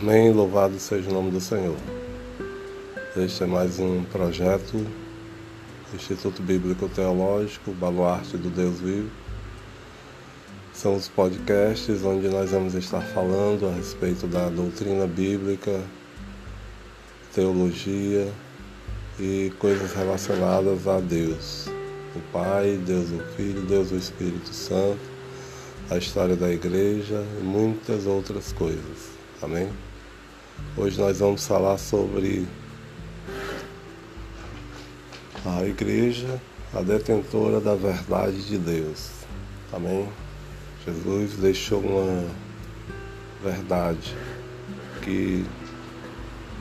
Amém. Louvado seja o nome do Senhor. Este é mais um projeto do Instituto Bíblico Teológico, Baluarte do Deus Vivo. São os podcasts onde nós vamos estar falando a respeito da doutrina bíblica, teologia e coisas relacionadas a Deus, o Pai, Deus o Filho, Deus o Espírito Santo, a história da igreja e muitas outras coisas. Amém? Hoje nós vamos falar sobre a igreja, a detentora da verdade de Deus. Amém? Jesus deixou uma verdade que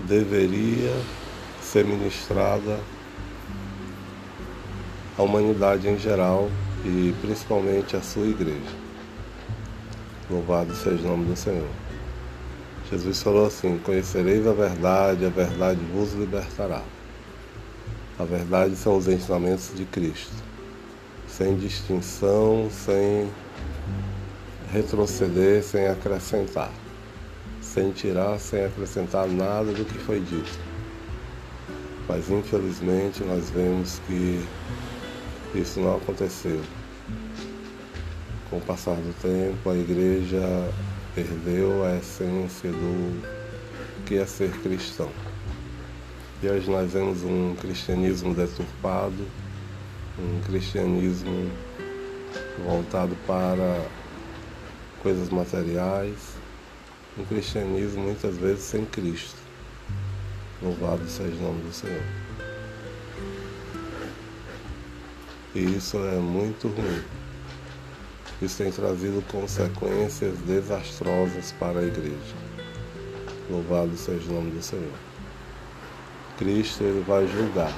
deveria ser ministrada à humanidade em geral e principalmente à sua igreja. Louvado seja o nome do Senhor. Jesus falou assim: Conhecereis a verdade, a verdade vos libertará. A verdade são os ensinamentos de Cristo, sem distinção, sem retroceder, sem acrescentar, sem tirar, sem acrescentar nada do que foi dito. Mas infelizmente nós vemos que isso não aconteceu. Com o passar do tempo, a igreja perdeu a essência do que é ser cristão. E hoje nós vemos um cristianismo deturpado, um cristianismo voltado para coisas materiais, um cristianismo muitas vezes sem Cristo. Louvado seja o nome do Senhor. E isso é muito ruim. Isso tem trazido consequências desastrosas para a igreja. Louvado seja o nome do Senhor. Cristo ele vai julgar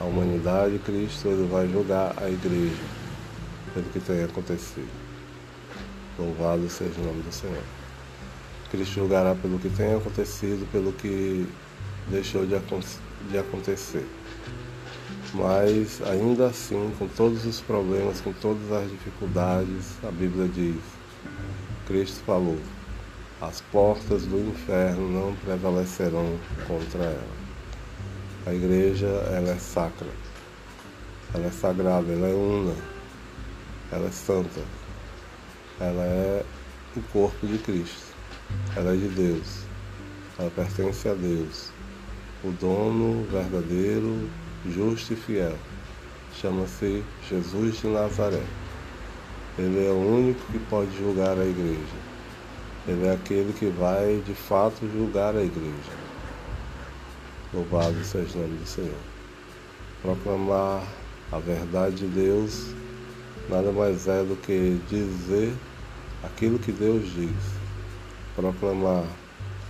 a humanidade, Cristo ele vai julgar a igreja pelo que tem acontecido. Louvado seja o nome do Senhor. Cristo julgará pelo que tem acontecido, pelo que deixou de, de acontecer. Mas ainda assim, com todos os problemas, com todas as dificuldades, a Bíblia diz: Cristo falou, as portas do inferno não prevalecerão contra ela. A igreja ela é sacra, ela é sagrada, ela é una, ela é santa, ela é o corpo de Cristo, ela é de Deus, ela pertence a Deus, o dono verdadeiro justo e fiel. Chama-se Jesus de Nazaré. Ele é o único que pode julgar a igreja. Ele é aquele que vai de fato julgar a igreja. Louvado seja o nome do Senhor. Proclamar a verdade de Deus nada mais é do que dizer aquilo que Deus diz. Proclamar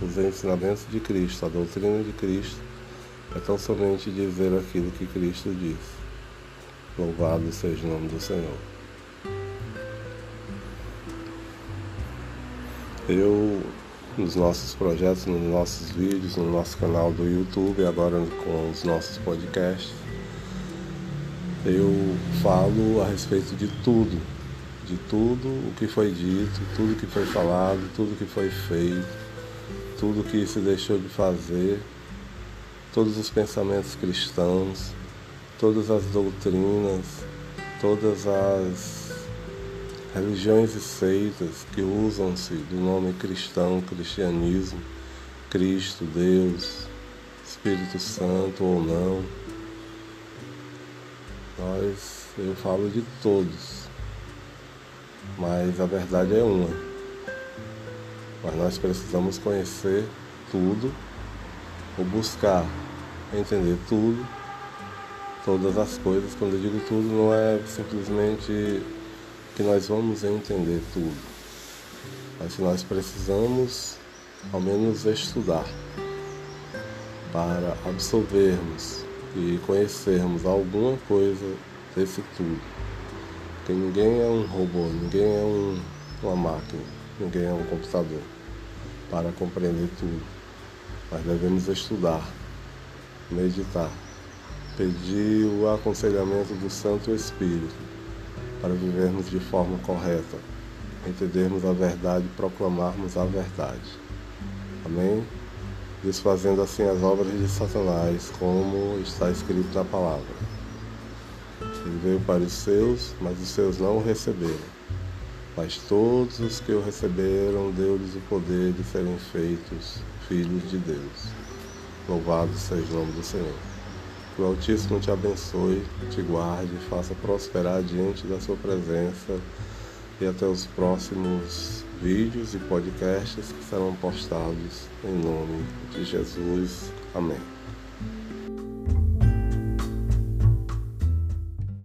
os ensinamentos de Cristo, a doutrina de Cristo é tão somente dizer aquilo que Cristo disse. Louvado seja o nome do Senhor. Eu, nos nossos projetos, nos nossos vídeos, no nosso canal do YouTube, agora com os nossos podcasts, eu falo a respeito de tudo, de tudo o que foi dito, tudo que foi falado, tudo que foi feito, tudo que se deixou de fazer todos os pensamentos cristãos, todas as doutrinas, todas as religiões e seitas que usam-se do nome cristão, cristianismo, Cristo, Deus, Espírito Santo ou não. Nós, eu falo de todos, mas a verdade é uma. Mas nós precisamos conhecer tudo ou buscar entender tudo, todas as coisas. Quando eu digo tudo, não é simplesmente que nós vamos entender tudo, mas que nós precisamos ao menos estudar para absorvermos e conhecermos alguma coisa desse tudo. Porque ninguém é um robô, ninguém é um, uma máquina, ninguém é um computador para compreender tudo. Mas devemos estudar, meditar, pedir o aconselhamento do Santo Espírito para vivermos de forma correta, entendermos a verdade e proclamarmos a verdade. Amém? Desfazendo assim as obras de Satanás, como está escrito na palavra. Ele veio para os seus, mas os seus não o receberam. Mas todos os que o receberam, deu-lhes o poder de serem feitos filhos de Deus. Louvado seja o nome do Senhor. Que o Altíssimo te abençoe, te guarde, faça prosperar diante da sua presença e até os próximos vídeos e podcasts que serão postados em nome de Jesus. Amém.